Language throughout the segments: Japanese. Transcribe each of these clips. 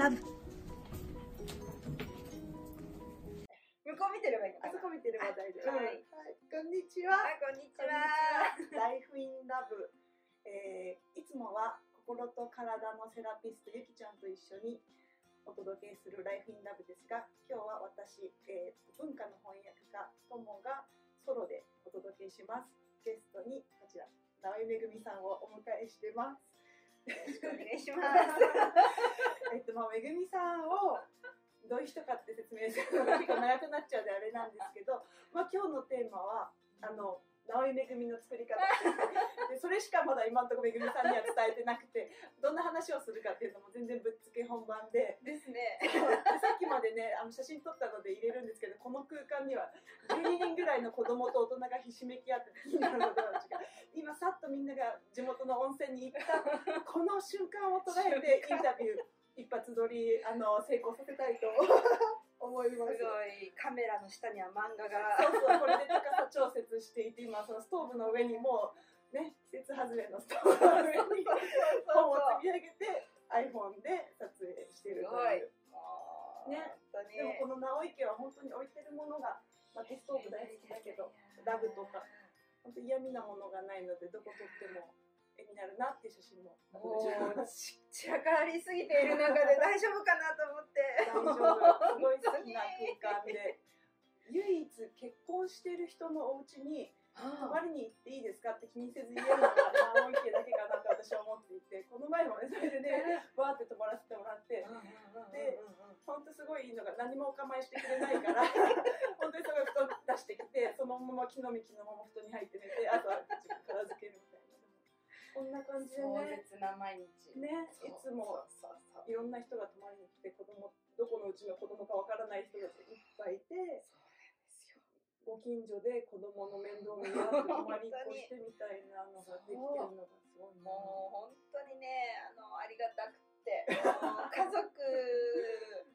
ラブ向こう見てればいいのあそこ見てれば大丈夫。あはいはい、こんにちは。あ、こんに。ちは。ライフインラブ。えーいつもは心と体のセラピストゆきちゃんと一緒にお届けするライフインラブですが、今日は私、えー文化の翻訳家ともがソロでお届けします。ゲストにこちら直井めぐみさんをお迎えしてます。よろしくお願いします。えっとまあめぐみさんをどういう人かって説明するのが結構長くなっちゃうであれなんですけど、まあ今日のテーマはあの直井めぐみの作り方。でそれしかまだ今のところめぐみさんには伝えてなくてどんな話をするかっていうのも全然ぶっつけ本番で。ですね。でさっきまでねあの写真撮ったので入れるんですけどこの空間には12人ぐらいの子供と大人がひしめき合って気になるので今さっとみんなが地元の温泉に行った。この瞬間を捉えてインタビュー一発撮りあの成功させたいと思いすごます。いカメラの下には漫画が。そうそうこれで高さ調節していて今そのストーブの上にもうね季節外れのストーブの上に本を積み上げて iPhone で撮影してるという。ね本当に。でもこの直井家は本当に置いてるものが薪ストーブ大好きだけどラグとか本当嫌味なものがないのでどこ撮ってもなるなっていう写真ももうち散らかりすぎている中で大丈夫かなと思って。大丈夫。すごい好きな空間で。唯一結婚してる人のお家に泊まりに行っていいですか？って気にせず言えるのが直井家だけかなって私は思っていてこの前もねそれでねバーって泊まらせてもらってで本当すごいいいのが何もお構いしてくれないから 本当にすごい布団出してきてそのまま木の実木のまま布団に入って寝てあとは片付けるこんな感じで壮ね絶な毎日。ねいつもいろんな人が泊まりに来て子供どこのうちの子供かわからない人たちいっぱいいてそうなんですよ。ご近所で子供の面倒見合って泊まりっこしてみたいなのができてるのがすごいな。もう本当にねあのありがたくて。家族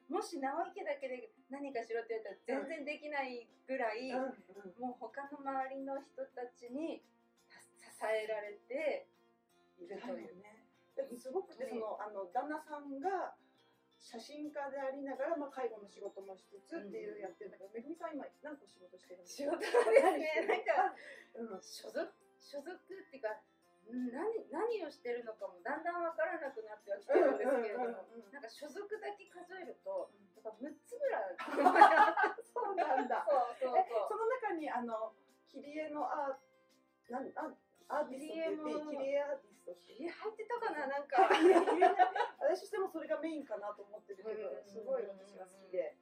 もし直井家だけで何かしろって言ったら全然できないぐらい、うんうん。もう他の周りの人たちにた支えられているとい。う。ね。すごくてそのあの旦那さんが写真家でありながら、まあ、介護の仕事もしつつっていうやってるんだけど、めぐみさん今何個仕事してるんですか仕事ですね。なんかうん。所属所属っていうかん何何をしてるのかもだんだん分からなくなってはきてるんですけれども、なんか所属だけ数えるとやっぱ6つぐらい。そうなんだ。そうそうえその中にあの切り絵のアーなんあアーティストって切り絵アーティななんか 私としてもそれがメインかなと思ってるけどうんすごい私が好きで。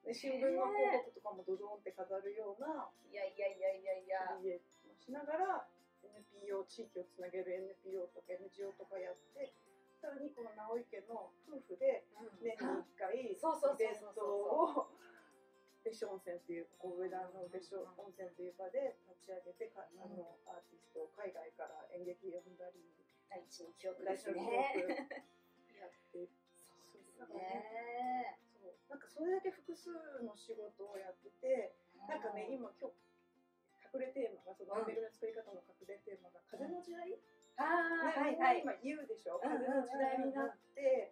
で新聞の広告とかもドドンって飾るようないやいやいやいやいや。しながら NPO 地域をつなげる NPO とか NGO とかやってさらにこの直井家の夫婦で年に1回イベントを別所温泉っていう神戸田の別所温泉という場で立ち上げてかあのアーティストを海外から演劇呼んだり第一の記憶ですね。やってそうですね。そう。なんかそれだけ複数の仕事をやっててなんかね今今日隠れテーマがそのうんアメリカの作り方の隠れテーマが風の時代、ああねはいはい。今言うでしょ？風の時代になって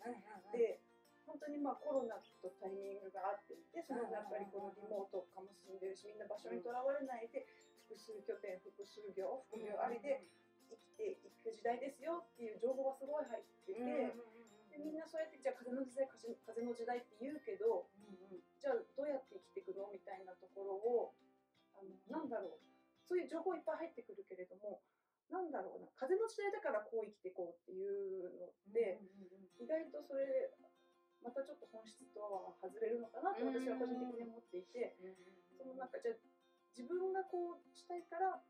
で本当にまあコロナとタイミングが合っていてそのやっぱりこのリモート化も進んでるしみんな場所にとらわれないで複数拠点複数業副業ありで生きていく時代ですよっていう情報がすごい入ってて、うんうんうんうんでみんなそうやってじゃあ風の時代風風の時代って言うけどじゃあどうやって生きていくのみたいなところをあのなんだろうそういう情報いっぱい入ってくるけれどもなんだろうな風の時代だからこう生きていこうっていうので、意外とそれまたちょっと本質とは外れるのかなと私は個人的に思っていて、そのなんかじゃあ自分がこうしたいから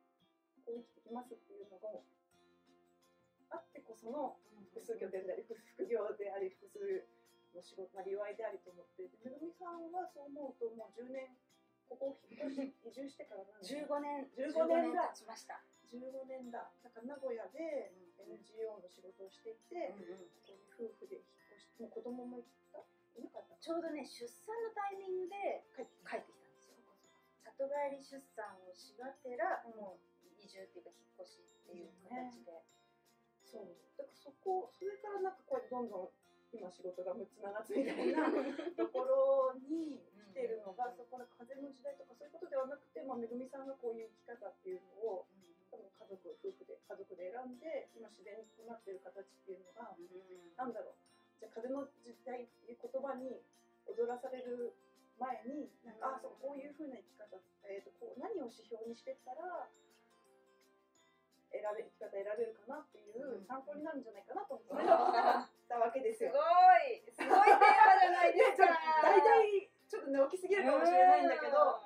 こう生きてきますっていうのがあってこその複数拠点であり副副業であり複数の仕事なりわいでありと思ってでめぐみさんはそう思うともう10年ここ引っ越し移住してから何年15年15年だ。経ちました。15年だ。だから名古屋で NGO の仕事をしていて、ここに夫婦で引っ越してもう子供もいた？いなかったちょうどね出産のタイミングで帰って帰ってきたんですよ。里帰り出産をしがてら、うん。もう移住っていうか引っ越しっていう形で、そう。だからそこそれからなんかこうやってどんどん今仕事が6つ7つみたいな ところに来てるのが、そこの風の時代とかそういうことではなくて、まあ、めぐみさんがこういう生き方っていうのを多分家族夫婦で家族で選んで今自然となってる形っていうのがなんだろう。じゃあ風の時代っていう言葉に踊らされる前になんか、あそうこういうふうな生き方、えー、とこう何を指標にしてったら選べ生き方選べるかなっていう参考になるんじゃないかなと思って。それをたわけですよ。すごい。すごいテーマじゃないですか。大体ちょっとね大きすぎるかもしれないんだけど、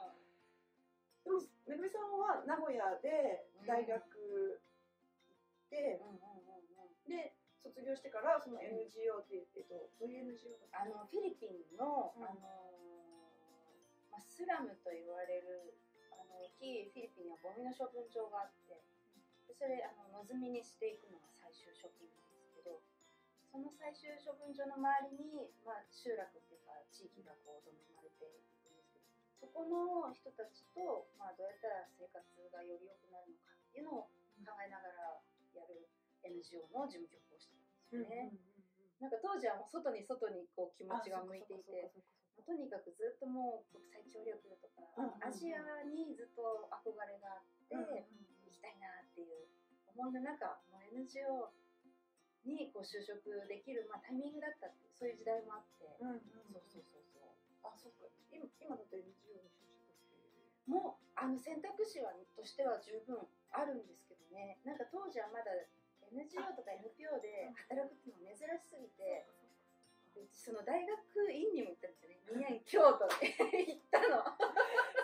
でもめぐみさんは名古屋で大学行って、うんうんうんうん。で卒業してからその NGO っていう、えっと、どういう NGO だったあのフィリピンの、うん。あのまあ、スラムと言われるあの大きいフィリピンにはゴミの処分場があって。でそれあの野積みにしていくのが最終処分なんですけどその最終処分場の周りに、まあ、集落っていうか地域がこうどんどん生まれていくんですけどそこの人たちと、まあ、どうやったら生活がより良くなるのかっていうのを考えながらやる NGO の事務局をしてたんですよね。なんか当時はもう外に外にこう気持ちが向いていてとにかくずっともう国際協力とか、うんうんうん。アジアにずっと憧れがあって、行きたいなっていう思いの中もう NGO にこう就職できる、まあ、タイミングだったってそういう時代もあって、うんうん。そうそうそうそう。あそっか。今今だと NGO に就職って。もうあの選択肢はとしては十分あるんですけどね。なんか当時はまだ NGO とか NPO で働くっていうのが珍しすぎて。でその大学院にも行ったんですよね。宮城京都で 行ったの。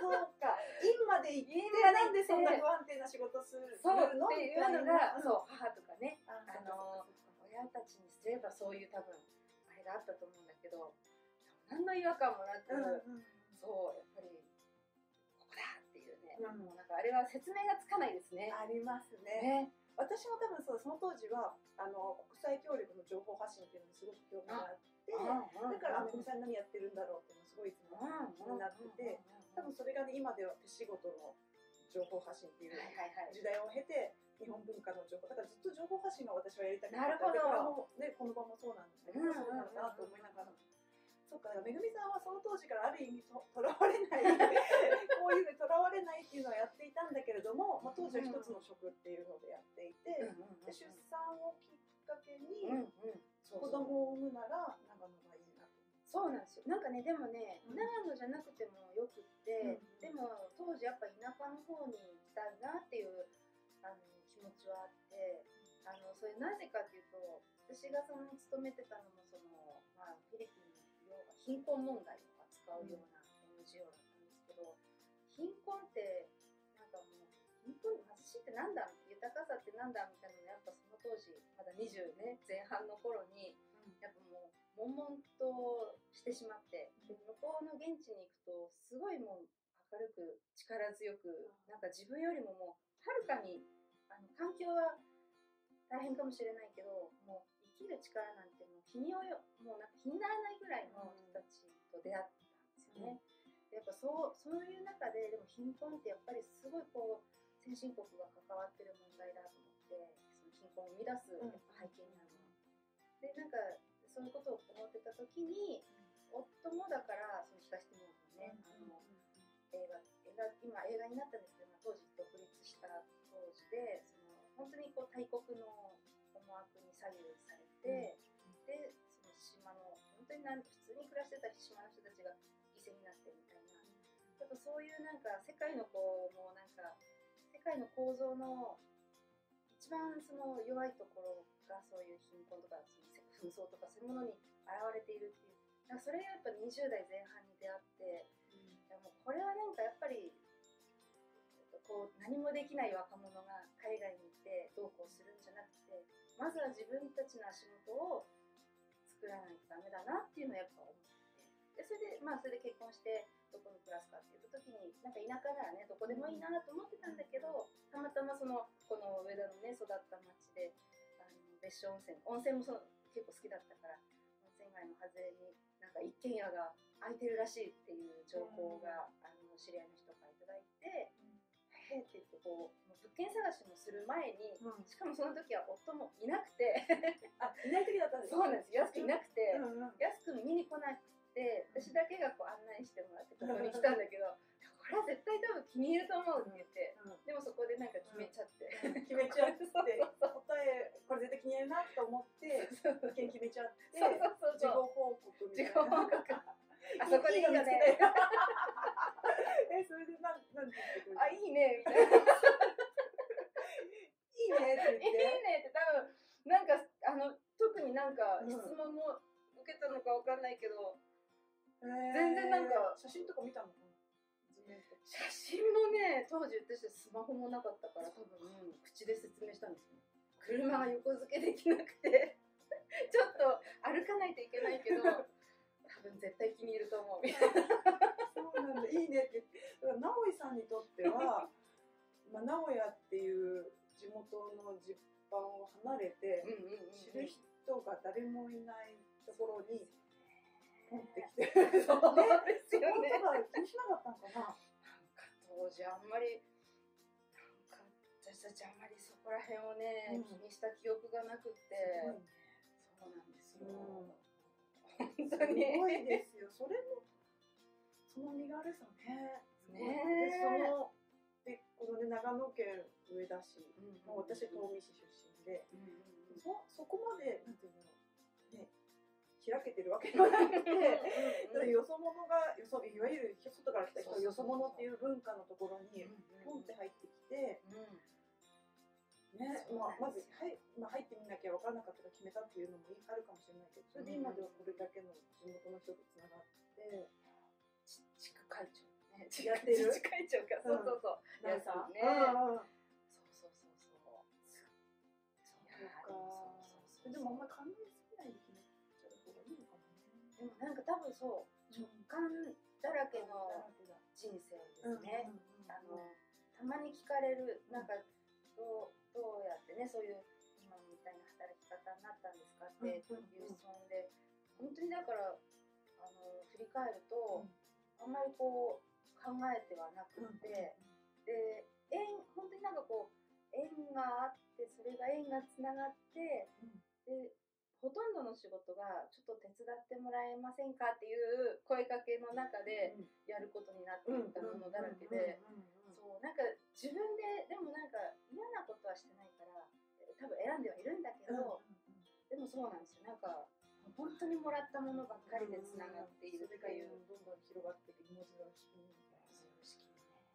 そうか。院まで行ってなんでそんな不安定な仕事するそうのっていうのが、そう母とかね、ああの親たちにすればそういう多分あれがあったと思うんだけど、何の違和感もなく、うんうん。そうやっぱりここだっていうね、うん。もうなんかあれは説明がつかないですね。ありますね。ね、私も多分そうその当時はあの国際協力の情報発信っていうのにすごく興味があってだからアメリカさん何やってるんだろうっていうのすごいいつも気になってて多分それがね今では手仕事の情報発信っていう。時代を経て日本文化の情報だからずっと情報発信が私はやりたくてねこの場もそうなんですけど、うんそうなのかなと思いながら。そうか、めぐみさんはその当時からある意味ととらわれない こういうのにとらわれないっていうのをやっていたんだけれども、まあ、当時は一つの職っていうのでやっていて、で出産をきっかけに子供を産むなら長野がいいなと。そうなんですよ。なんかね、でもね、うん。長野じゃなくてもよくって、うん。でも当時やっぱ田舎の方に行きたいなっていうあの気持ちはあって、あのそれなぜかっていうと、私がその勤めてたのもその、まあ、フィリピン貧困問題を扱うような NGO だったんですけど、貧困ってなんかもう貧困貧しいってなんだ豊かさってなんだみたいなのがやっぱその当時まだ20ね前半の頃にやっぱもう悶々としてしまってで向こうの現地に行くとすごいもう明るく力強くなんか自分よりももうはるかにあの環境は大変かもしれないけどもう生きる力なんて日によもうなんか日にならないぐらいの人たちと出会ったんですよね。でやっぱそうそういう中ででも貧困ってやっぱりすごいこう先進国が関わってる問題だと思ってその貧困を生み出すやっぱ背景にあるの。は。でなんかそういうことを思ってた時に夫もだからその東ティモールのね、あの映画映画今映画になったんですけど、まあ、当時独立した当時でその本当にこう大国の思惑に左右されて、でその島の本当に普通に暮らしてた島の人たちが犠牲になってみたいな。やっぱそういうなんか世界のこうもうなんか世界の構造の一番その弱いところがそういう貧困とかその紛争とかそういうものに現れているっていう。なんかそれがやっぱ20代前半に出会っていやもうこれはなんかやっぱりこう何もできない若者が海外に行ってどうこうするんじゃなくてまずは自分たちの足元を作らないとダメだなっていうのをやっぱ思ってでそれでまあそれで結婚してどこに暮らすかって言った時になんか田舎ならねどこでもいいなと思ってたんだけどたまたまそのこの上田のね育った町であの別所温泉温泉もそう結構好きだったから温泉街の外れになんか一軒家が空いてるらしいっていう情報が、あの知り合いの人からいただいて、へへーって言ってこう物件探しもする前にうん。しかもその時は夫もいなくてあいない時だったんですそうなんです。安くいなくて、うんうん。安く見に来なくて私だけがこう案内してもらってここに来たんだけどこれは絶対多分気に入ると思うって言ってうんでもそこでなんか決めちゃって、決めちゃって 答えこれ絶対気に入るなと思って意見決めちゃってそうそう事そう。後報告みたい自己報な告あそこでいいよね。えそれでなんなんて言ってくれるあいいね。みたいないいねっていい言って。ねって多分なんかあの特になんかうん。質問も受けたのかわかんないけど、全全然なんか写真とか見たの？か写真もね当時私スマホもなかったから多分口で説明したんですよ。車が横付けできなくて。ちょっと歩かないといけないけど多分絶対気に入ると思う。みたいなそうなんだ。いいねってだから直井さんにとっては まあ名古屋っていう地元の実版を離れて知る人が誰もいないところに持ってきてそうですそこよねとか気にしなかったのかな？なんか当時あんまりなんか私たちあんまりそこら辺をね、うん。気にした記憶がなくって。そうなんですよ、うん本 す当にごいですよ。それもその身軽さね。ねでそのでこのね長野県上田市、うん私東御市出身で、うんうんうん。そそこまでなんていうのね開けてるわけではなくて。ただよそ者がよそいわゆる外から来た人がよそ者っていう文化のところにポンって入ってきて、ねまあ、まず、はいまあ、入ってみなきゃ分からなかったから決めたっていうのもあるかもしれないけどそれで今ではこれだけの地元の人とつながってち地区会長ね。やってる？自治会長か。そうそうそう、なんか？ね。うんうんそうそう。そうそうそうそうそうそう。でもあんまり考えすぎないで決めちゃう方がいいのかもね。でもなんか多分そう直感だらけの人生ですね、あのたまに聞かれるなんかどうどうやってねそういう今みたいな働き方になったんですかっていう質問で本当にだからあの振り返ると、あんまりこう考えてはなくって、で縁本当になんかこう縁があってそれが縁がつながって、でほとんどの仕事がちょっと手伝ってもらえませんかっていう声かけの中でやることになっていったものだらけで。そうなんか自分ででもなんか嫌なことはしてないから多分選んではいるんだけど、でもそうなんですよ。なんか本当にもらったものばっかりでつながっているっていう、どんどん広がっていく芋づる式みたいなね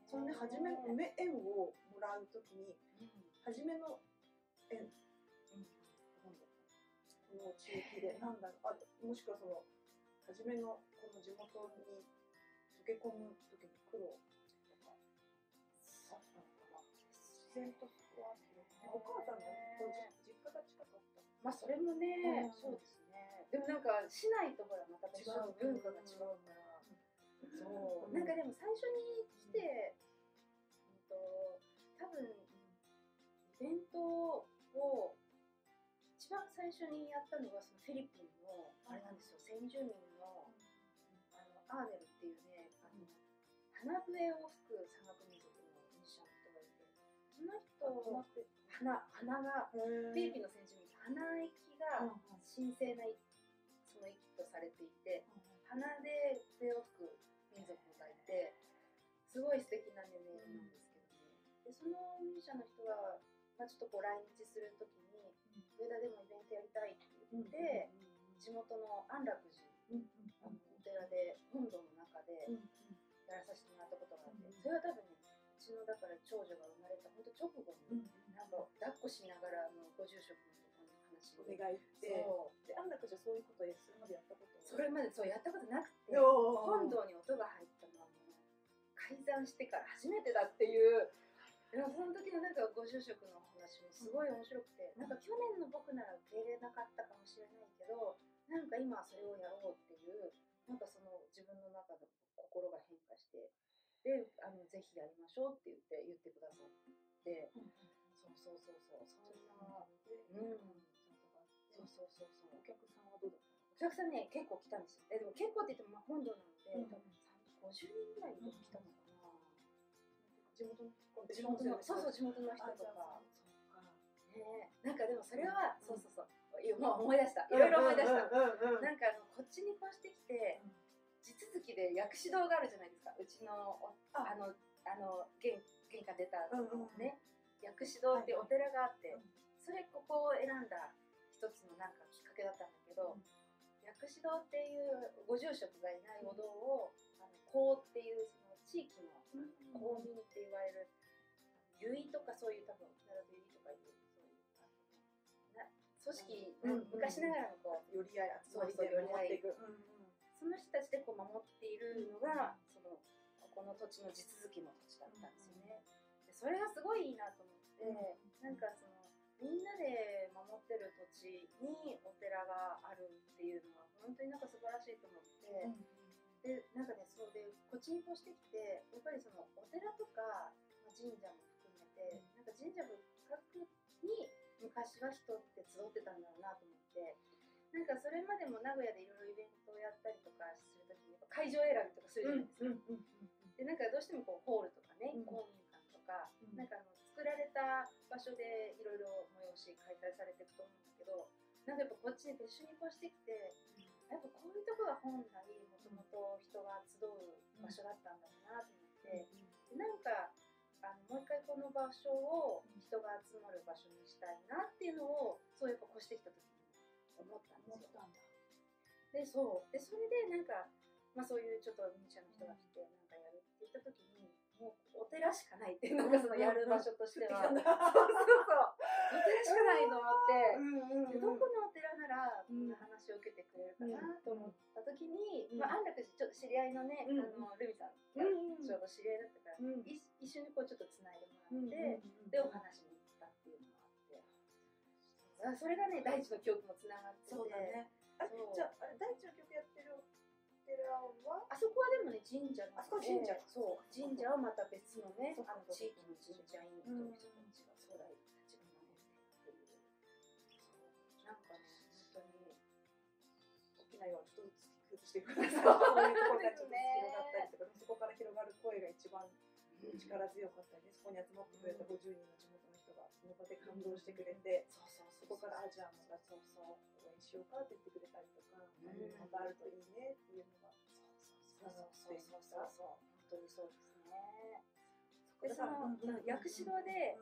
それで初めのめ縁をもらうときにうん。初めの縁うんこの地域でなんだろうあもしくはその初めのこの地元に溶け込む時に苦労然とそこはあってお母さんがねこうじ実家が近かった。まあそれもね、うん。そうですね。でもなんか市内とほらまた違う。文化が違うから、そう、うんなんかでも最初に来て、うんと多分イベントを一番最初にやったのがそのフィリピンのあれなんですよ。先住民のあのアーネルっていうねあの花笛を吹く山岳その人って花花がフィリピンの先住民って鼻息が神聖なその息とされていて鼻で笛を吹く民族がいてすごい素敵なね音色なんですけどね。でそのミュージシャンの人が、まあ、ちょっとこう来日するときに上田でもイベントやりたいって言って、地元の安楽寺あのお寺で本堂の中でやらさせてもらったことがあって、うんそれは多分ねうちのだから長女が生まれた本当直後に、なんか抱っこしながらあのご住職のとこ話おを願いして。そう。で安楽じゃそういうことそれまでやったこと？それまでそうやったことなくてよ本堂に音が入ったのはもう改ざんしてから初めてだっていうその時のなんかご住職のお話もすごい面白くて、なんか去年の僕なら受け入れなかったかもしれないけどなんか今はそれをやろうっていうなんかその自分の中の心が変化してであのぜひやりましょうって言って言ってくださって、そうそうそうそうそんなう。んそうそうそうそう。お客さんはどうだったお客さんね結構来たんですよ。えでも結構って言ってもまあ本堂なので、うん。多分50人ぐらい来たのかな、地元の人地元のそうそう地元の人とか。ね。なんかでもそれは、そうそうそう。もう思い出した。いろいろ思い出した、なんかあのこっちに越してきて、薬師堂があるじゃないですか。うちのあ。のあの玄玄関出たとこね、薬師堂っていうお寺があって、それここを選んだ一つのなんかきっかけだったんだけど、薬師堂っていうご住職がいないお堂を、あの公っていうその地域の公民って言われる結とかそういう多分沖縄だと結とかいうそういうな組織、うん、昔ながらのこう寄り合いそうそう寄り合い、その人たちでこう守っているのが、そのここの土地の地続きの土地だったんですよね。でそれがすごいいいなと思って、なんかそのみんなで守ってる土地にお寺があるっていうのは本当になんか素晴らしいと思って、でなんかねそうでこっちに越してきてやっぱりそのお寺とか、まあ、神社も含めて、なんか神社仏閣に昔は人って集ってたんだろうなと思ってなんかそれまでも名古屋でいろいろイベントをやったりとかするときに会場選びとかするじゃないですか。でなんかどうしてもこうホールとかね、公民館とか、なんかあの作られた場所でいろいろ催し開催されていくと思うんだけどなんかやっぱこっちに一緒に越してきてやっぱこういうとこが本来もともと人が集う場所だったんだろうなと思って、うん、なんかあのもう一回この場所を人が集まる場所にしたいなっていうのをそうやっぱ越してきた時に思ったんですよ。でそう。でそれでなんか、まあ、そういうちょっとミニシャの人が来てなんかやるって言った時にもうお寺しかないっていうのがそのやる場所としては、そうそうそう。お寺しかないと思って、でどこのお寺ならこんな話を受けてくれるかなと思った時に、まあ、安楽寺ちょっと知り合いのね、あのルミさんがちょうど知り合いだったから、い一緒にこうちょっとつないでもらって、でお話にそれがね大地の記憶もつながってて。そうだね。あじゃああれ大地の曲やってるあそこはでもね神社あそこ神社。そう。神社はまた別のねあの地域の神社員の人たちが初代たちが守ってっていう。なんかね本当に沖縄はちょっとずつしてください。そういうところがちょっと広がったりとか、そこから広がる声が一番力強かったりねそこに集まってくれた50人の地元のその場で感動してくれて、そこからあじゃあまたそうそう応援しようかって言ってくれたりとか、またあるといいねっていうのがそうそうそうそうそう本当にそうですねでその薬師堂で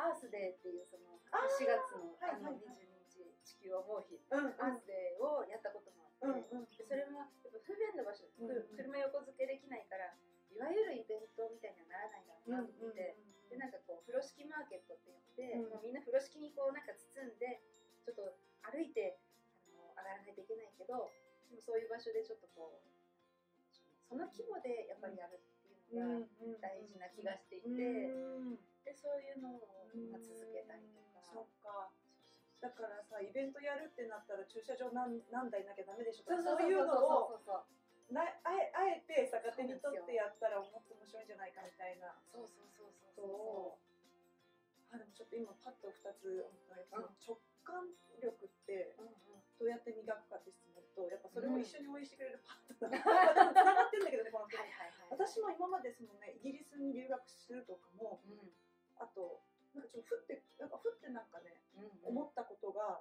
アースデーっていうその4月のあの22日地球を思う日アースデーをやったこともあってでそれもやっぱ不便な場所車横付けできないからいわゆるイベントみたいにはならないだろうなと思ってでなんかこう風呂敷マーケットって言ってもうみんな風呂敷にこうなんか包んでちょっと歩いてあの上がらないといけないけどでもそういう場所でちょっとこうその規模でやっぱりやるっていうのが大事な気がしていて、でそういうのを、ま続けたりとか。そっか。だからさイベントやるってなったら駐車場何何台なきゃダメでしょとかそういうのをなあえあえて逆手に取ってやったらもっと面白いんじゃないかみたいな。そうそうそうそうあでもちょっと今パッと2つ思ったけど、直感力ってどうやって磨くかって質問とやっぱそれを一緒に応援してくれるパートナー、つながってるんだけどねこのはいはいはい、私も今までそのねイギリスに留学するとかも、うん、あとなんかちょっとふってなんかふってなんかね、うんうん、思ったことが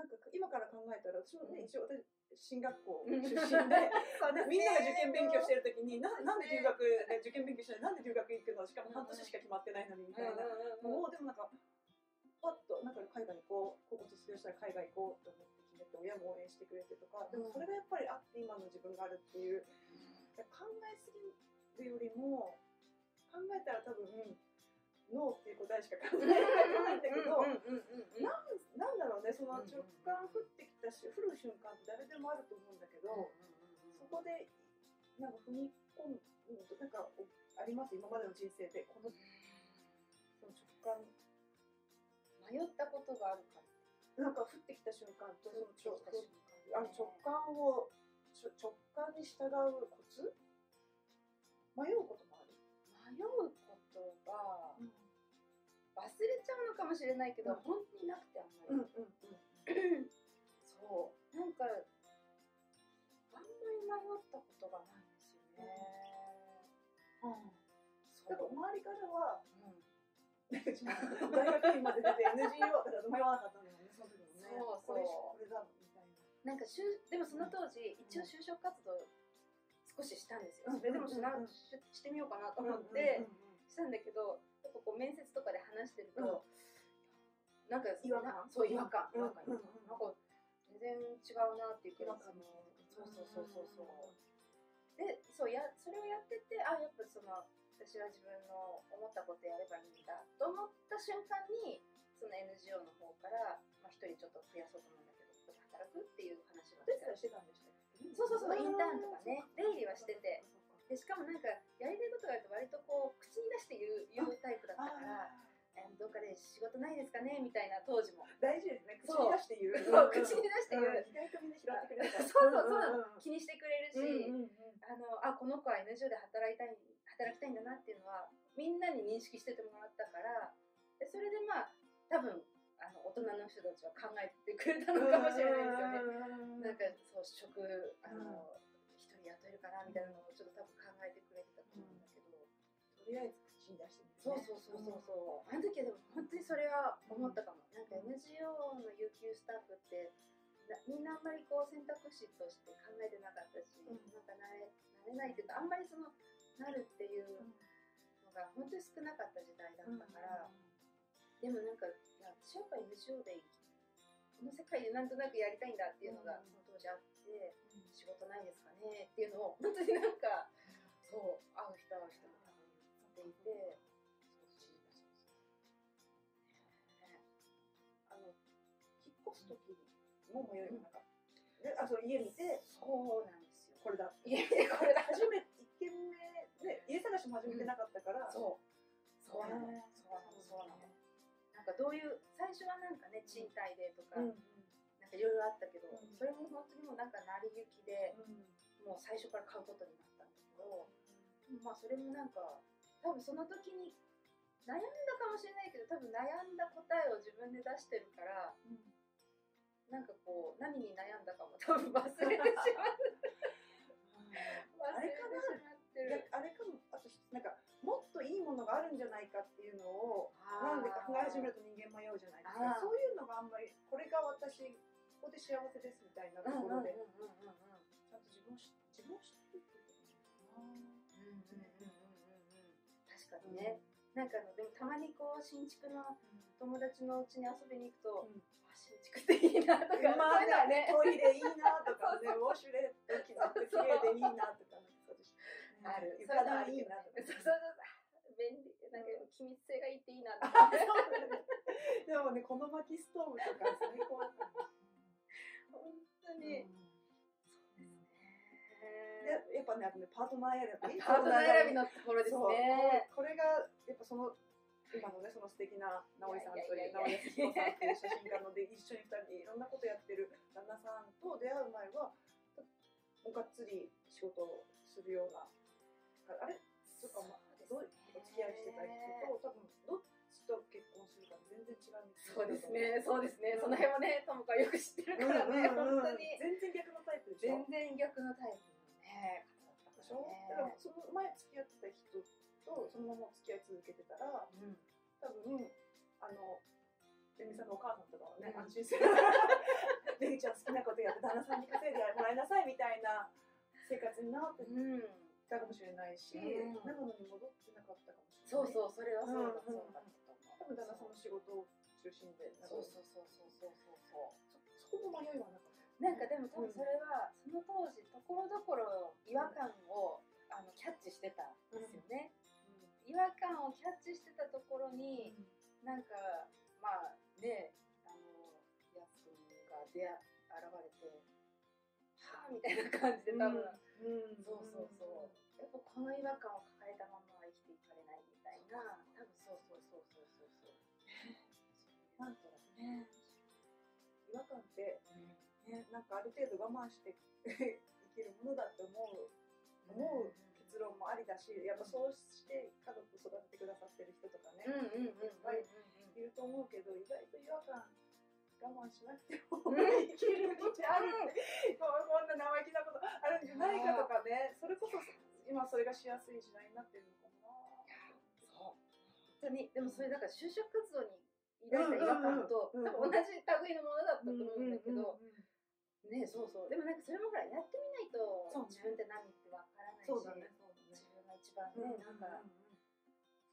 なんか今から考えたら私もね、一応私進学校出身で みんなが受験勉強してる時にななんで留学受験勉強してなんで留学行くの？しかも半年しか決まってないのにみたいな、もうでもなんかパッとなんか海外に行こう高校卒業したら海外行こうと思って決めて親も応援してくれてとかでもそれがやっぱりあって今の自分があるっていう、考えすぎるよりも考えたら多分ノーっていう答えしか考えないんだけどなんだろうねその直感降ってきたし降る瞬間って誰でもあると思うんだけどそこでなんか踏み込むなんかあります今までの人生でこのその直感迷ったことがあるかなんか降ってきた瞬間とその直あの直感を直感に従うコツ迷うこともある迷うことが、うん忘れちゃうのかもしれないけど、うん、本当になくてあんまり、うんうんうん、そう。なんかあんまり迷ったことがないんですよね、そう。だから周りからはうん。大学院まで出て NGO とか迷わなかったんだもんねその時もね。そうそう。これだみたいな。なんかしゅでもその当時、一応就職活動少ししたんですよ、うん。それでもしなししてみようかなと思ってしたんだけどやっぱこう面接とかで話してると、なんか違和感？そう違和感違うん。和感、うんうんなんか全然違うなっていうか違和感そうそうそうそうそう。でそうやそれをやっててあやっぱその私は自分の思ったことやればいいんだと思った瞬間にその NGO の方からまあ、一人ちょっと増やそうと思うんだけどここで働くっていう話がしてたんでしたっけ？そうそうそうインターンとかね出入りはしててでしかもなんかやりたいことがあると割とこう口に出して言う言うタイプだったから「えどっかで仕事ないですかね?」みたいな当時も。大事ですね口に出して言う。そう口に出して言う。意外とみんな拾ってくれるそうそうそう。なの気にしてくれるし、あのあこの子は NGO で働いたい働きたいんだなっていうのはみんなに認識しててもらったからでそれでまあ多分あの大人の人たちは考えてくれたのかもしれないですよね。なんかそう職あの一人雇えるかなみたいなのをりあえず口に出してみるそうそうそうそうそう。あの時はでも本当にそれは思ったかも。なんか NGO の有給スタッフってなみんなあんまりこう選択肢として考えてなかったし、うん。なんかなれなれないっていうかあんまりそのなるっていうのが本当に少なかった時代だったから、でもなんか私はやっぱ NGO でこの世界でなんとなくやりたいんだっていうのがうん。その当時あって、仕事ないですかねっていうのを本当になんかそう会う人会う人ていてあの引っ越す時も迷いがなかった。であそう家見てそうなんですよ。これだ。家でこれだ。初めて一軒目で家探しも始めてなかったからそう。そうなの。ねそうなのそうなの。なんかどういう最初はなんかね賃貸でとか、うんなんかいろいろあったけど、うん。それも本当にもうなんか成り行きでうん。もう最初から買うことになったんだけど、まあそれもなんか多分その時に悩んだかもしれないけど多分悩んだ答えを自分で出してるからなんかこう何に悩んだかも多分忘れてしまう。忘れてしまってる。あれかもあとなんかもっといいものがあるんじゃないかっていうのをなんでか考え始めると人間迷うじゃないですか。そういうのがあんまりこれが私ここで幸せですみたいなとうんうんうんうんうんころでちゃんと自分をし自分を知ってるってことな。の確かにね、なんかあのでもたまにこう新築の友達の家に遊びに行くと、うんあ新築っていいなとか、まあそういうのはねトイレいいなとかね ウォシュレット刻って綺麗でいいなとかそうですある。床暖いいなとかそうそうそう。便利。なんか気密性がいいっていいなとか。でもねこの薪ストーブとか最高だった 本当に。でやっぱねあとねパートナー選びパートナー選びのところですそうね。これがやっぱその今のねその素敵な直井さんという直井さんという写真家ので一緒に二人でいろんなことやってる旦那さんと出会う前はもうがっつり仕事をするようなあれ？そっかまあどうお付き合いしてた人と多分どっちと結婚するか全然違うそうですね。そうですね。その辺はね、ともかよく知ってるからね。本当に。全然逆のタイプ全然逆のタイプのね。でしょだからその前付き合ってた人とそのままお付き合い続けてたらうん。多分あのレミさんのお母さんとかはね、うん安心するレミちゃん好きなことやって旦那さんに稼いでもらいなさいみたいな生活になってうん。たかもしれないし、うん長野に戻ってなかったかもしれないそうそう、それはそうだ、うんそう。多分旦那さんの仕事を中心でそうそうそうそうそうそうそう。そそこも迷いはなかったなんかでも多分それはその当時ところどころ違和感をあのキャッチしてたんですよね、違和感をキャッチしてたところになんかまあねあのやすくんが出会現れてはあみたいな感じで多分、うん。そうそうそう。やっぱこの違和感を抱えたままは生きていかれないみたいな。多分そうそうそうそうそうそう。なんとね違和感ってね、なんかある程度我慢して生きるものだって思う思う結論もありだしやっぱそうして家族育ててくださってる人とかね、いっぱいいると思うけど意外と違和感我慢しなくてもうん。生きる道あるってこんな生意気なことあるんじゃないかとかねそれこそ優今それがしやすい時代になってるのかなそう本当に。でもそれだから就職活動に抱いた違和感と、多分同じ類のものだったと思うんだけど、うんうんうんねそうそう。でもなんかそれもほらやってみないと自分って何ってわからないし、そうだねそうだね。自分が一番ね、なんか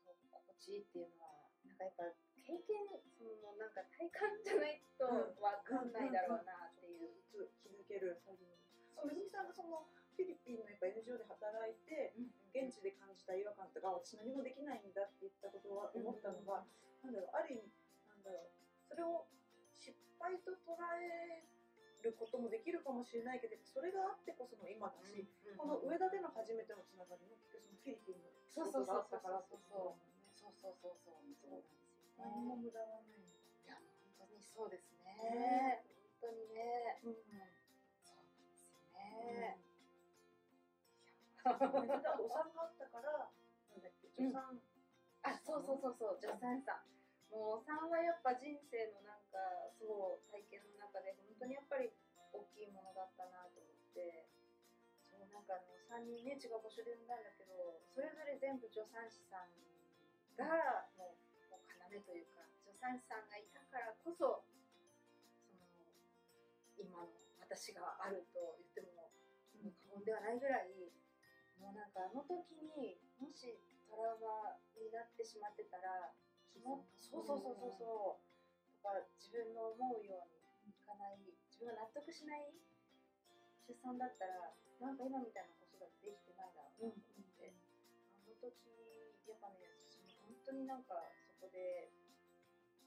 そう心地いいっていうのはなんかやっぱ経験そのなんか体感じゃないとわかんないだろうなっていう。気づける。そうめぐみさんがそのフィリピンのやっぱ NGO で働いて現地で感じた違和感とか私何もできないんだって言ったことは思ったのが、なんだろうある意味なんだろうそれを失敗と捉えることもできるかもしれないけどそれがあってこその今だし、この上田での初めてのつながりも結局そのフィリピンの仕事があったからってことだもんねそうそうそうそうそうなんですよ何もね。無駄はない。いや本当にそうですね。本当にね。うんそうなんですよね。お産があったからなんだっけ助産、あ、そうそうそうそう、助産師さん。もう産はやっぱ人生のなんかそう体験の中で本当にやっぱり大きいものだったなと思って。そうなんかあの三人ね違う場所で産んだんだけど、それぞれ全部助産師さんがもうもう要というか助産師さんがいたからこそその今の私があると言っても過言ではないぐらいもうなんかあの時にもしトラウマになってしまってたらそうそうそうそうそうとか自分の思うようにいかない自分が納得しない出産だったらなんか今みたいな子育てできてないだろうなと思って、あの時やっぱねその本当になんかそこで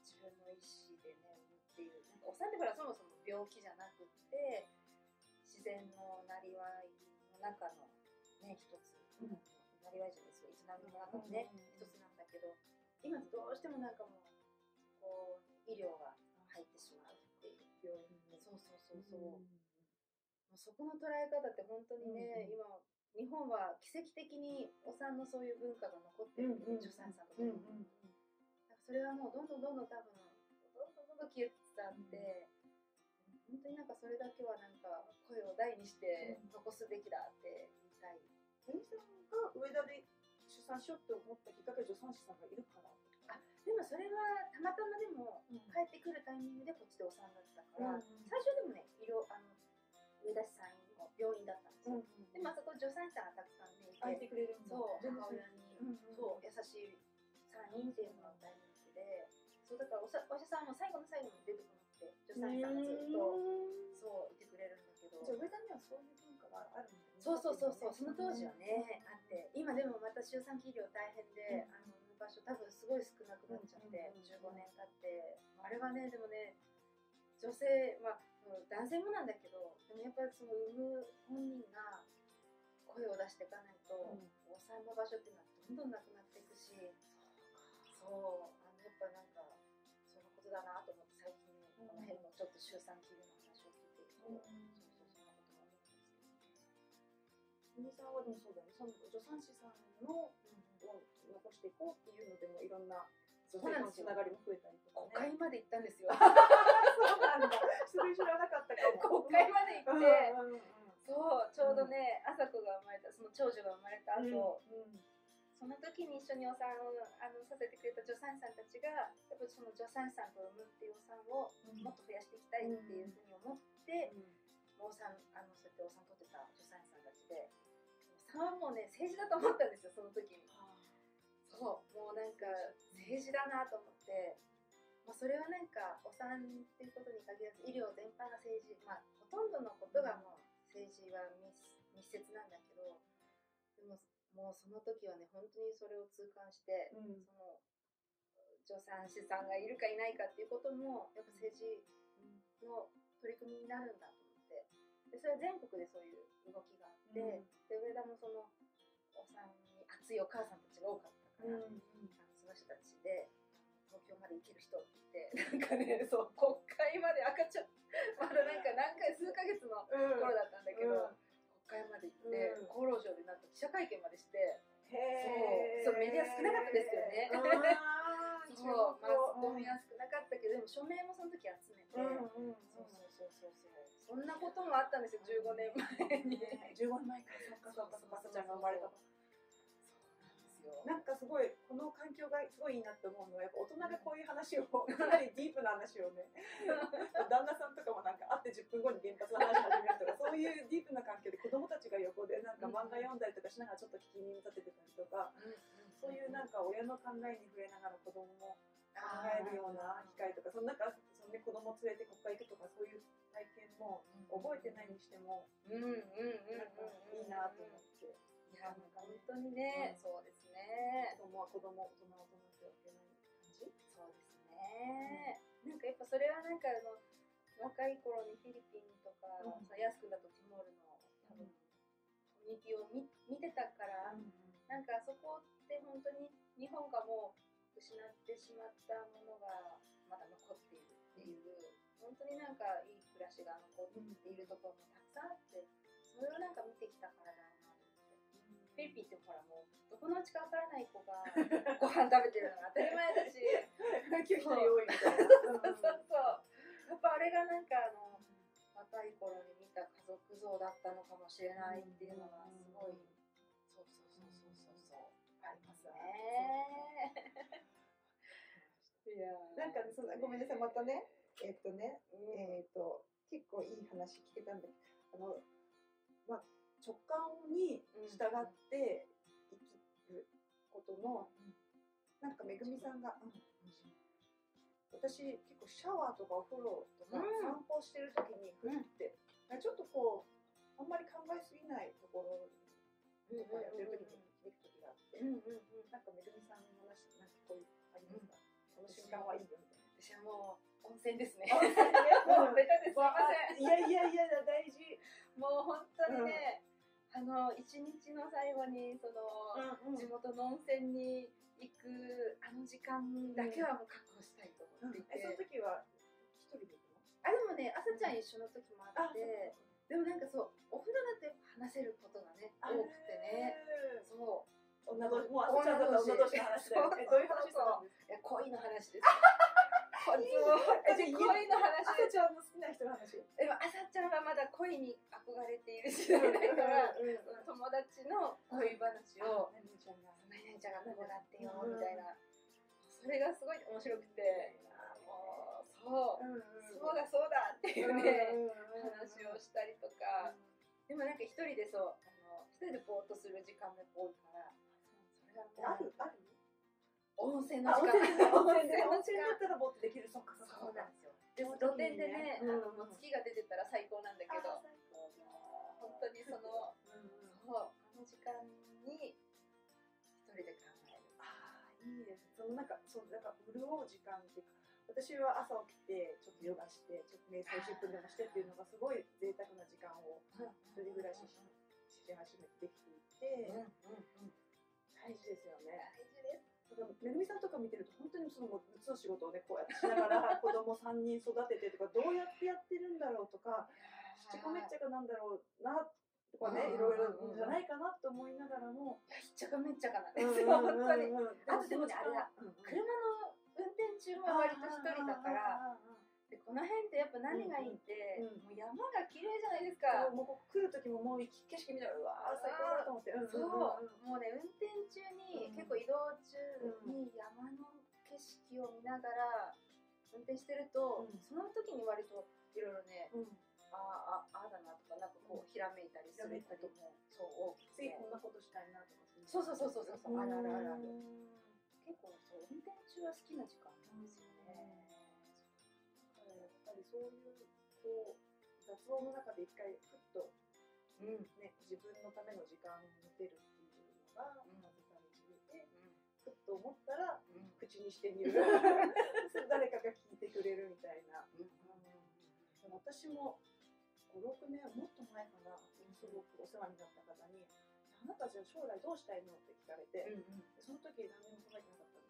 自分の意思でね産むっていうなんかお産ってほらそもそも病気じゃなくって自然のなりわいの中のね一つ、うん。なりわいじゃないですよ営みの中のね、うん一つなんだけど今どうしてもなんかもうこう医療が入ってしまうっていう病院に。そうそうそうそう、もうそこの捉え方って本当にね、うん今日本は奇跡的にお産のそういう文化が残ってるうんうん助産師さんと。かうそれはもうどんどんどんどん多分どんどんどんどん消えつつあって、本当になんかそれだけはなんか声を大にして残すべきだって言いたい。めぐみさんが上田で出産しようって思ったきっかけは助産師さんがいるからあでもそれはたまたまでもうん。帰ってくるタイミングでこっちでお産だったから、うん最初でもね医療あの上田市産院の病院だったんですよ。でまあそこ助産師さんがたくさんねいて、くれるそう母親に、うんうんそう優しい産院っていうのが大人気でそうだからおさお医者さんも最後の最後まで出てこなくて助産師さんがずっとそういてくれるんだけど。じゃあ上田にはそういう文化があるんだね。そうそうそうそうその当時はねあって今でもまた周産期医療大変で、あの場所多分すごい少なくなっちゃって、うん15年経って。あれはねでもね女性まあうん男性もなんだけどでもやっぱりその産む本人が声を出していかないと、うん。お産の場所っていうのはどんどんなくなっていくしそうあのやっぱなんかそのことだなと思って最近この辺のちょっと周産期の話を聞いてると、うんそうそうそんなことさんはでもそうだね。その助産師さんのを残していこうっていうのでもいろんな女性のつながりも増えたりとかね。国会まで行ったんですよ。そうなんだ。それ知らなかったかも。国会まで行って、うんうんうんそう、ちょうどね、朝子が生まれた、その長女が生まれた後、うんその時に一緒にお産をあのさせてくれた助産師さんたちが、やっぱその助産師さんと産むっていうお産をうん。もっと増やしていきたいっていうふうに思って、うんお産、あの、そうやってお産取ってた助産師さんたちで、お産はもうね、政治だと思ったんですよ、その時に。そう、もうなんか政治だなと思って、まあ、それはなんかお産っていうことに限らず医療全般が政治、まあ、ほとんどのことがもう政治は密密接なんだけどでももうその時はね本当にそれを痛感して、うん。その助産師さんがいるかいないかっていうこともやっぱ政治の取り組みになるんだと思ってでそれは全国でそういう動きがあって、うん。で上田もそのお産に熱いお母さんたちが多かったから、うんあのその人たちで東京まで行ける人ってなんかね そう国会まで赤ちゃん まだなんか何回数ヶ月のうん。頃だったんだけど、うん。国会まで行って、うん。厚労省でなんか記者会見までして、そうそうメディア少なかったですよね。そうマスコミうんは少なかったけどでも署名もその時集めて、うんうんそうそうそうそうそう。そんなこともあったんですよ15年前に、ね15年前か。らそっかそっかそっか。さちゃんが生まれたのそうなんかすごいこの環境がすごいいいなって思うのはやっぱ大人がこういう話をかなりディープな話をね 旦那さんとかもなんか会って10分後に原発の話始めるとかそういうディープな環境で子供たちが横でなんか漫画読んだりとかしながらちょっと聞き耳立ててたりとかそういうなんか親の考えに触れながら子供も考えるような機会とかそのなんかその、ね、子供連れて国会行くとかそういう体験も覚えてないにしてもうんうんうんうん。なんかいいなと思っていやもう本当にね、そうですね。子供は子供大人は大人ってわけない感じ？そうですね、なんかやっぱそれはなんかあの若い頃にフィリピンとか、うん。そのヤス君だとティモールの多分、コミュニティを見見てたから、なんかそこって本当に日本がもう失ってしまったものがまだ残っているっていう、本当になんかいい暮らしが残っているところもたくさんあってそれをなんか見てきたからだ。フィリピンってほらもうどこのうちかわからない子が ご飯食べてるのが当たり前だし今日一人多いみたいな。そうそうそう。やっぱあれがなんかあの若い頃に見た家族像だったのかもしれないっていうのがすごいそうそうそうそうそうそう。ありますね。いやなんかね、そんなごめんなさい、またね、えっとね、うん。えっと、結構いい話聞けたんだけど、あの、まあ、直感に従って生きることの、なんかめぐみさんが、うん私結構シャワーとかお風呂とかうん。散歩してる時にふって、ちょっとこうあんまり考えすぎないところとかやってる時に響く時があって、なんかめぐみさんの話なんかこういうありますか、この瞬間はいいよ。私はもう温泉ですね。もうベタです。すいません。いやいやいや大事。もう本当にね、あの一日の最後にその、地元の温泉に行くあの時間だけはもう確保したいと思っていて、えその時は一人で行くの？あでもね朝ちゃん一緒の時もああって、でもなんかそうお風呂だっぱ話せることがね多くてね。そう。女同士もう朝ちゃんだっ女同士の話だどういう話してたんですか？恋の話です恋。の話朝ちゃんの好きな人の話。でも朝ちゃんはまだ恋に憧れている時代だから友達の恋話を何ちゃんが。何々ちゃんがこうなってよみたいな、それがすごい面白くてもうそう。うんうん。そうだそうだっていうね、話をしたりとか、でもなんか一人でそうあの一人でぼーっとする時間が多いからそれがあるある。温泉のあ時間 温泉だったらもっとできる。そっかそっか。そうなんですよでその露時にね天でね、うんあのもう月が出てたら最高なんだけど本当にそのそうあの時間に一人で考えるああいいですね。そのなんかそうなんか潤う時間っていうか。私は朝起きてちょっとヨガしてちょっと瞑想10分でもしてっていうのがすごい贅沢な時間を一人暮らししし始めてできていて、大事ですよね。大事ですだからめぐみさんとか見てると本当にその6つの仕事をねこうやってしながら 子供3人育ててとかどうやってやってるんだろうとかしっちゃかめっちゃかなんだろうなとかねうんいろいろじゃないかなと思いながらもいやひっちゃかめっちゃかなんでうんすよ本当にあとでもねあれだ。車の運転中も割と一人だからでこの辺ってやっぱ何がいいって、うんうん。もう山が綺麗じゃないですか、もうここ来る時ももう景色見たらうわー最高だと思って。うんそう、うんうん。もうね運転中に、うん結構移動中に山の景色を見ながら運転してると、うん。その時に割といろいろねうん。ああああだなとかなんかこうひらめいたりすることもそう多くて。次こんなことしたいなとかそうそうそうそうそうそうあるあるあるある。うん。結構そう運転中は好きな時間なんですよね、りそういうこう雑音の中で一回ふっとうん。ね、自分のための時間を持てるっていうのが、うん。まず第一で、ふっと思ったらうん。うん口にしてみる。誰かが聞いてくれるみたいな、でも私も56年もっと前かな。すごくお世話になった方に「あなたじゃあ将来どうしたいの?」って聞かれて、うんうん。でその時何も考えてなかった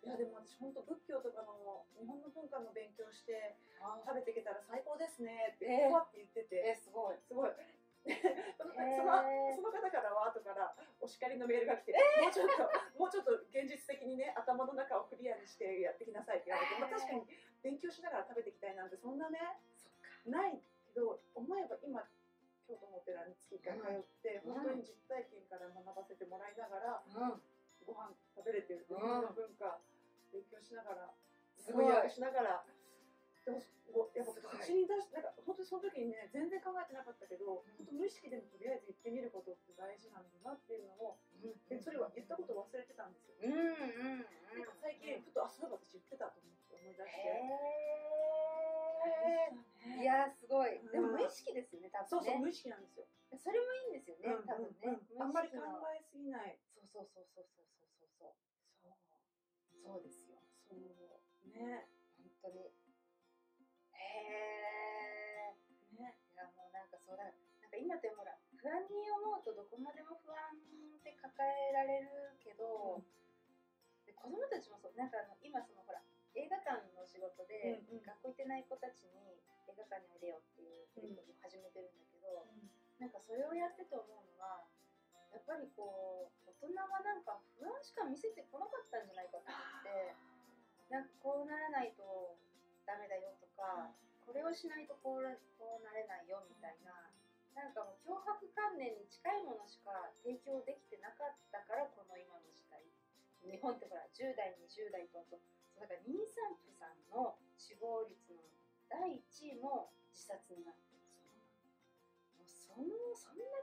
いやでも私本当仏教とかの日本の文化の勉強してあ食べていけたら最高ですね。ってえー。ふわって言ってて、えすごい。すごい。そのへー。その方からは後からお叱りのメールが来て、もうちょっともうちょっと現実的にね頭の中をクリアにしてやってきなさいって言われて、まあ、確かに勉強しながら食べていきたいなんてそんなねないけど思えば今京都のお寺に月1回通って、うん。本当に実体験から学ばせてもらいながらうんご飯食べれてる日うん。本の文化勉強しながらすごい。しながら。でもごやっぱ口に出しなんか本当にその時にね全然考えてなかったけど、うん。本当無意識でもとりあえず言ってみることって大事なんだなっていうのを、でそれは言ったこと忘れてたんですよ。うんうんうん。なんか最近ふとあそういえば私言ってたと思って思い出して。へえいやーすごい、うん。でも無意識ですよね多分ね。そうそう無意識なんですよ。それもいいんですよね、うん多分ね、うんあんまり考えすぎない。そうそうそうそうそうそうそう。そう。そうですよ。そう。ね。本当に。へえね。いやもうなんかそうだ。なんか今ってほら不安に思うとどこまでも不安って抱えられるけど、で子供たちもそう。なんかあの今そのほら映画館の仕事で、うんうん。学校行ってない子たちに映画館においでよっていう取り組みを始めてるんだけど、なんかそれをやってて思うのはやっぱりこう大人はなんか不安しか見せてこなかったんじゃないかと思ってなんかこうならないとダメだよとか、これをしないとこうらこうなれないよみたいな。なんかもう脅迫観念に近いものしか提供できてなかったからこの今の時代日本ってほら10代20代とあとだから妊産婦さんの死亡率の第1位も自殺になってるもうそんそんな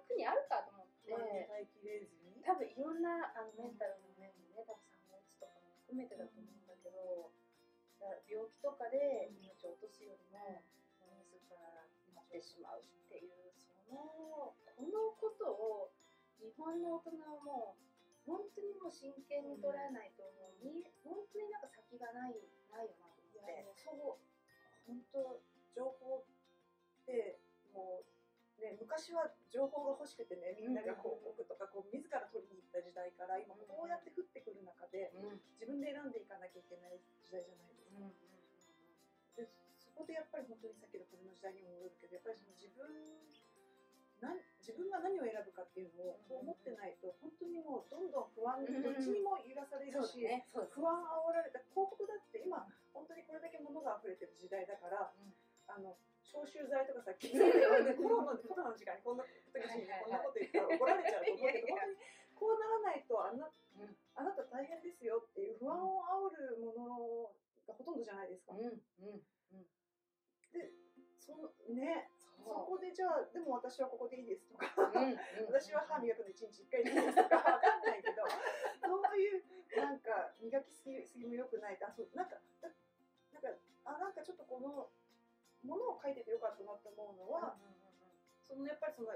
多分いろんなあのメンタルの面もね多分産つとかも含めてだと思うんだけど、病気とかで命を落とすよりも自らなってしまうっていうそのこのことを日本の大人はもう本当にもう真剣に捉えないともうに本当になんか先がないないよなと思って。そう本当情報ってもうね昔は情報が欲しくてねみんなが広告とかこう自ら取りに行った時代から今こうやって降ってくる中でうん。自分で選んでいかなきゃいけない時代じゃないですか。でそこでやっぱり本当にさっきの風の時代にも戻るけどやっぱりその自分なん自分が何を選ぶかっていうのを思ってないと本当にもうどんどん不安にどっちにも揺らされるし、不安煽られた広告だって今本当にこれだけ物が溢れてる時代だから、うんあの消臭剤とかさっき言ってねコロナのコロナの時間にこんな時にこんなこと言ったら怒られちゃうと思うけど 本当にこうならないとあなうん。あなた大変ですよっていう不安を煽るものがほとんどじゃないですか。うんうんでそのねそそこでじゃあでも私はここでいいですとかう、うんうん、私は歯磨くの1日1回でいいですとかわかんないけど そういうなんか磨きすぎすぎも良くないあそうなんかだなんかあなんかちょっとこのものを書いててよかったなって思うのは、そのやっぱりその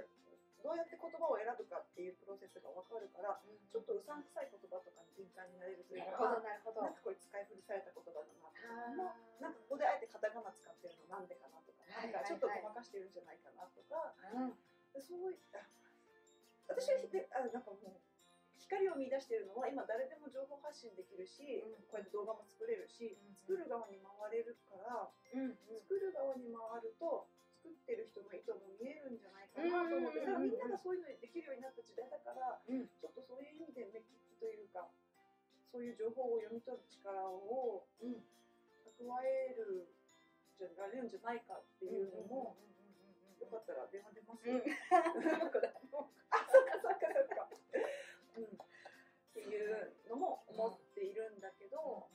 どうやって言葉を選ぶかっていうプロセスが分かるからちょっとうさんくさい言葉とかに敏感になれるというかなるほどなんかこれ使い古された言葉だなとかもなんかここであえてカタカナ使ってるのなんでかなとか、はいなんかちょっとごまかしてるんじゃないかなとか、そういった私はであなんかもう光を見出してるのは今誰でも情報発信できるし、うん。こうやって動画も作れるし、うん。作る側に回れるからうん作る側に回ると作ってる人の意図も見えるんじゃないかなと思って、うんみんながそういうのできるようになった時代だから、うん。ちょっとそういう意味で目利きというかそういう情報を読み取る力をうん。蓄えるじゃられるんじゃないかっていうのも、よかったら電話出ますよ、うん。あそっかそっかそっか、うん、っていうのも思っているんだけど、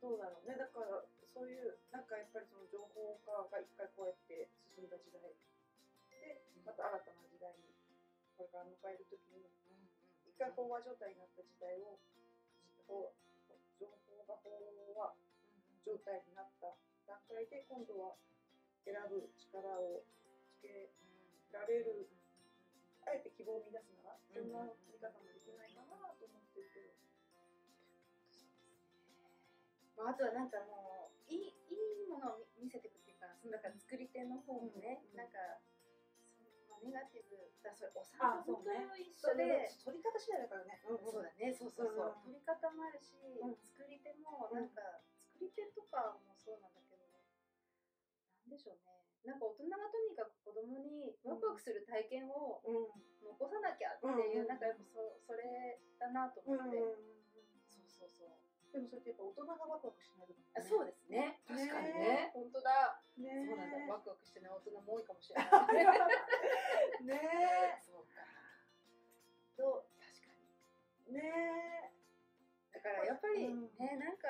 どうだろうね。だからそういうなんかやっぱりその情報化が一回こうやって進んだ時代でまた新たな時代にこれから迎える時に一回飽和状態になった時代を情報が飽和状態になった段階で今度は選ぶ力をつけられるあえて希望を見出すならそん。な見方もできないかなと思ってるけど。まあ、あとはなんかもういいいいものを見見せていくっていうかそのだから作り手の方もね、うんなんかそまあ、ネガティブだそれお散歩と一緒それでで取り方次第だからね。そうだねそうそうそう、うん取り方もあるし、ん。作り手もなんか、作り手とかもそうなんだけどなんでしょうねなんか大人がとにかく子供にワクワクする体験をうん。残さなきゃっていう、うんなんかやっぱそそれだなと思って、そうそうそう。でもそれってやっぱ大人がワクワクしないと、あそうですね。確かにね。ね。本当だ。ね。そうなんだワクワクしてない大人も多いかもしれない。ね。そうか。そう？確かに。ね。だからやっぱりうん。ね、なんか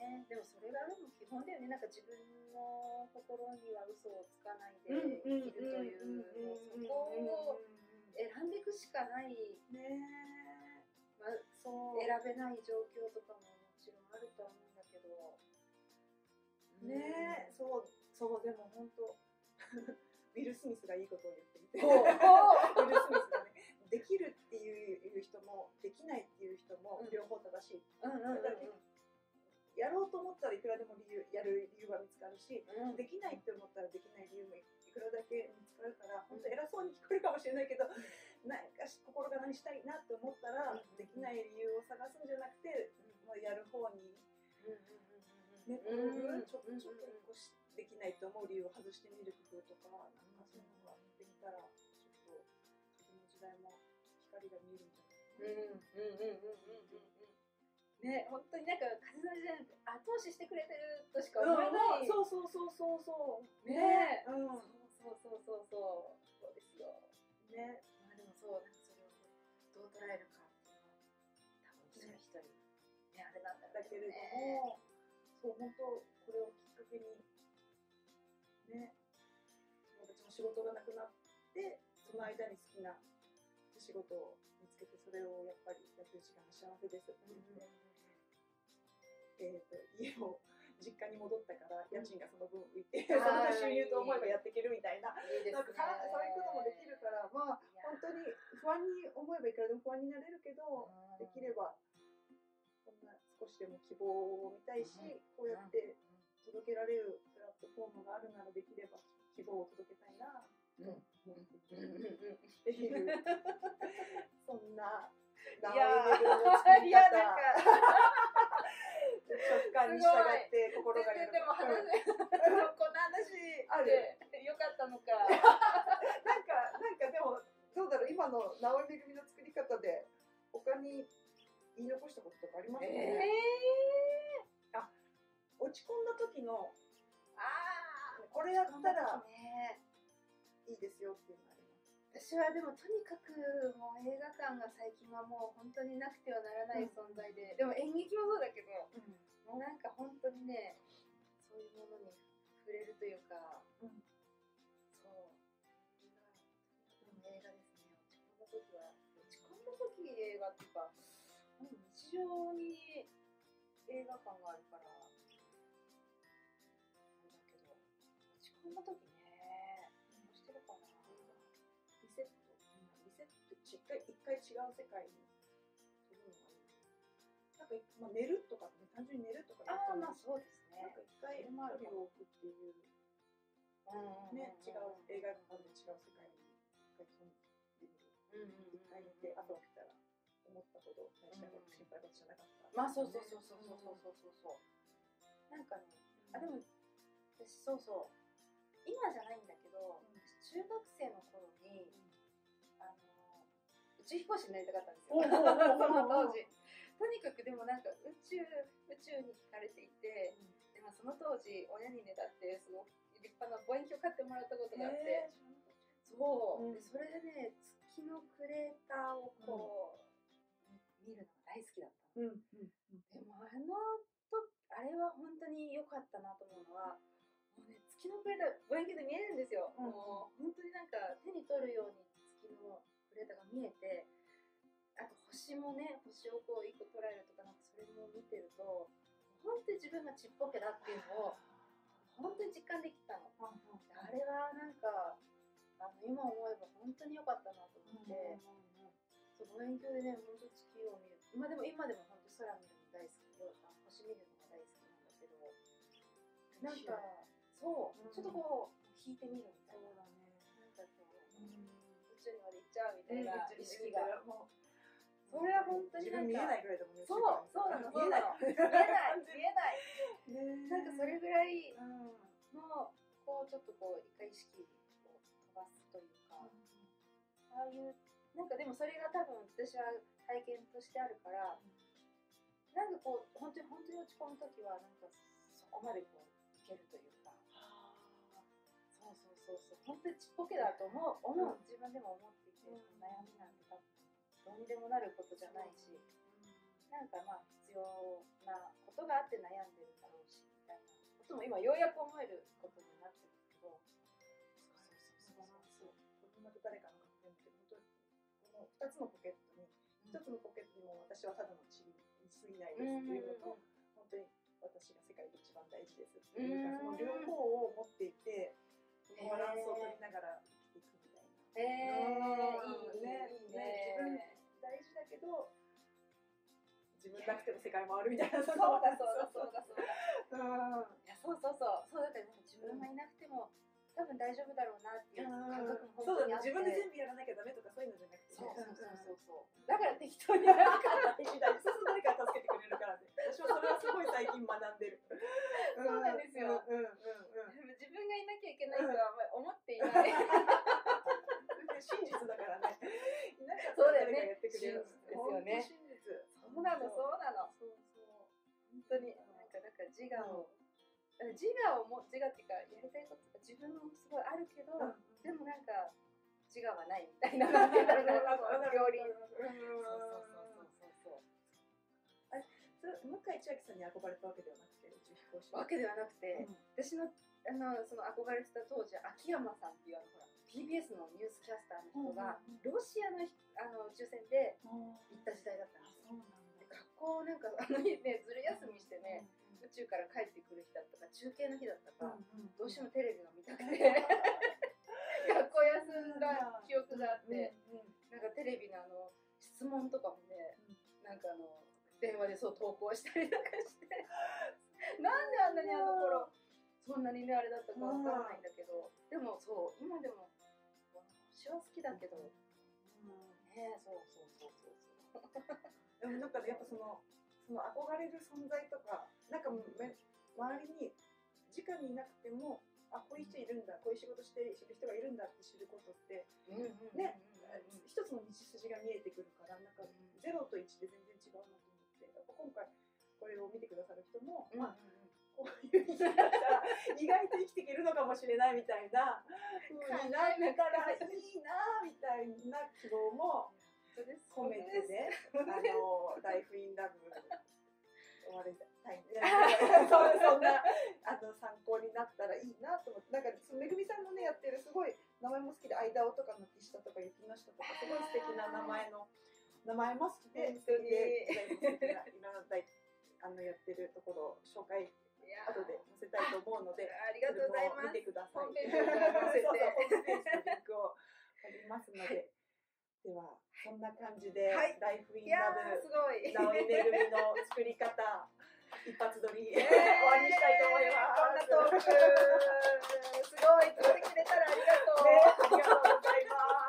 ね。でもそれがでも基本だよね。なんか自分の心には嘘をつかないで生きるというそこを選んでいくしかない、ねまあ、そう選べない状況とかももちろんあると思うんだけどねそうそうでも本当ウィル・スミスがいいことを言っていて・できるっていう人もできないっていう人も両方正しい、うんうんうんやろうと思ったらいくらでも理由やる理由は見つかるしうん。できないって思ったらできない理由もいくらだけ見つかるから本当偉そうに聞こえるかもしれないけどなん。かし心が何したいなって思ったらうん。できない理由を探すんじゃなくてもうやる方にね、こうんううんちょっと一個しできないと思う理由を外してみる工夫とか、なんかそういうのができたら、ちょっと自分の時代も光が見えるんじゃないうんうんうんうんうんうんね本当になんか風の時代なんて後押ししてくれてるとしか思えない、そうそうそうそうそう。ね。うん。そうそうそうそう。そうそうですよ。ね。まあでもそうなんかそれをどう捉えるかっていうのは多分一人一人ねあれなんだろうだけれどね。も、そう、本当、これをきっかけに、ね、私も仕事がなくなって、その間に好きな仕事を見つけて、それをやっぱりやってる時間が幸せですって言って、えー、と家を実家に戻ったから家賃がその分浮いて、そあーれで収入と思えばやっていけるみたいな、なんかさそういうこともできるから、まあ、本当に不安に思えばいくらでも不安になれるけど、できれば、こんな少しでも希望を見たいし、こうやって届けられるプラットフォームがあるならできれば希望を届けたいな。っていそん。な、いやいや方なん。か直感に従って心が全然でも話うんこの話ある。でよかったのか。なんか、なんかでも、どうだろう、今の直江めぐみの作り方で、他に言い残したこととかありますか？えね、え落ち込んだ時の、ああこれやったらね。いいですよっていうのあります。私はでもとにかくもう映画館が最近はもう本当になくてはならない存在で、でも演劇もそうだけどもうなんか本当にねそういうものに触れるというか、うん。そう映画ですね。落ち込んだ時は落ち込んだ時映画っていうか日常に映画館があるからあれだけど落ち込んだ時ね回一回違う世界にのがいい。な。んか、まあ、寝るとか、ね、単純に寝るとかでああまあそうですね。なんか一回距離を置くっていう、ね、違う映画館で違う世界に一回飛んでみる。一回見て、後起きたら思ったほど大したこと心配事じゃなかった。まあそうそうそうそうそうそうそうそう。そうなんかねあでも私そうそう。今じゃないんだけど、私中学生の頃に宙飛行士になりたかったんですよ。その当時。とにかくでもなんか宇宙宇宙に惹かれていてでもその当時親にねだってすごく立派な望遠鏡買ってもらったことがあって、へそう、うんでそれでね月のクレーターをこう、見るのが大好きだったの。うんうんでもあのとあれは本当に良かったなと思うのはもうね月のクレーター望遠鏡で見えるんですよ、うん。もう本当になんか手に取るように月のクレーターが見えてあと星もね星をこう一個捉えるとかなんかそれも見てると本当に自分がちっぽけだっていうのを本当に実感できたの。あれはなんかあの今思えば本当に良かったなと思って、そう望遠鏡でね本当月を見る。今でも今でも本当空見るの大好きよあ星見るのが大好きなんだけどなんかそう、うんちょっとこう引いてみるみたいなゃうみたいな意識が、それは本当になんか自分見えないぐらいだもんね。そうそうなの見えない。見えない 見えない。ねなんかそれぐらいうん。のこうちょっとこう一回意識を飛ばすというか、ああいうなんかでもそれが多分私は体験としてあるからなんかこう本当に本当に落ち込む時はなんかそこまでこういけるというか。そうそうそうそう。本当にちっぽけだと思う思う自分でも思っていて、うん悩みなんてどうにでもなることじゃないし、なんかまあ必要なことがあって悩んでるだろうしみたいなことも今ようやく思えることになってるけどそうそうそうこれまた誰かの書くんだけど本当にこの2つのポケットに1つのポケットにも私はただの塵に過ぎないですっていうのと本当に私が世界で一番大事ですっていうかその両方を持っていて自分なくても世界回るみたいな。そうだそうだそうだそうだ。うん。いやそうそうそうそうだからなんか自分がいなくても多分大丈夫だろうなっていう感覚もそうだね本当にあって。自分で全部やらなきゃダメとかそういうのじゃなくて。そうね そうそうそう。そうだから適当にやるから大事だそうすると誰かが助けてくれるからね私もそれはすごい最近学んでる。そうなんですよ。うんうんうん自分がいなきゃいけないとはあんまり思っていない。真実だからね。い なかったそうだよね。ら誰かやってくれる真実ですよねそうなのそう。なの。そうそう。本当になんかだから自我を自我をも自我っていうかやりたいこととか自分もすごいあるけど、でもなんか自我はないみたいな。両輪そうそうそうそうそう。それ向井千秋さんに憧れたわけではなくて宇宙飛行士わけではなくて、うん。私のあのその憧れてた当時秋山さんっていうあのほら TBS のニュースキャスターの人が、うんうんうん。ロシアのひあの宇宙船であ行った時代だったんですよ校なんかあの日ねずる休みしてね、宇宙から帰ってくる日だったか中継の日だったか、どうしてもテレビが見たくて。学校休んだ記憶があって、なんかテレビのあの質問とかもね、なんかあの電話でそう投稿したりとかして。なんであんなにあの頃そんなにねあれだったかわからないんだけど、でもそう今でも星は好きだけど。ねそうそうそうそうそうでもなんかねやっぱそのその憧れる存在とかなんかめ周りに直にいなくてもあこういう人いるんだこういう仕事してる人がいるんだって知ることってね一つの道筋が見えてくるからなんかゼロと1で全然違うなと思ってやっぱ今回これを見てくださる人も、うんうんまあこういう生き方意外と生きていけるのかもしれないみたいな風になったらいいなみたいな希望も込めてね、あのライフインラブ終わりたい そうそんなあの参考になったらいいなと思って、なんかそのめぐみさんのねやってるすごい名前も好きで、間尾とかの木下とか雪の下とかすごい素敵な名前の名前も好きで、本当にでいろんな大あのやってるところを紹介後で載せたいと思うので。ありがとうございます。見てください。ホームページのリンクを貼りますので、ではそんな感じで、はい、ライフインラブすごい。直井めぐみの作り方 一発撮り、えー、終わりにしたいと思います。こんなトーク。すごい。作ってくれたらありがとう、ね、ありがとうございます。